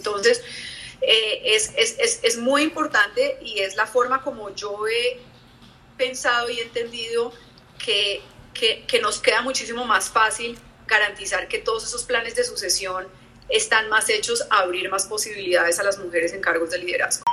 Entonces, eh, es, es, es, muy importante y es la forma como yo he pensado y entendido que, que, que nos queda muchísimo más fácil garantizar que todos esos planes de sucesión están más hechos a abrir más posibilidades a las mujeres en cargos de liderazgo.